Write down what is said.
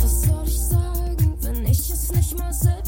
Was soll ich sagen, wenn ich es nicht mal selbst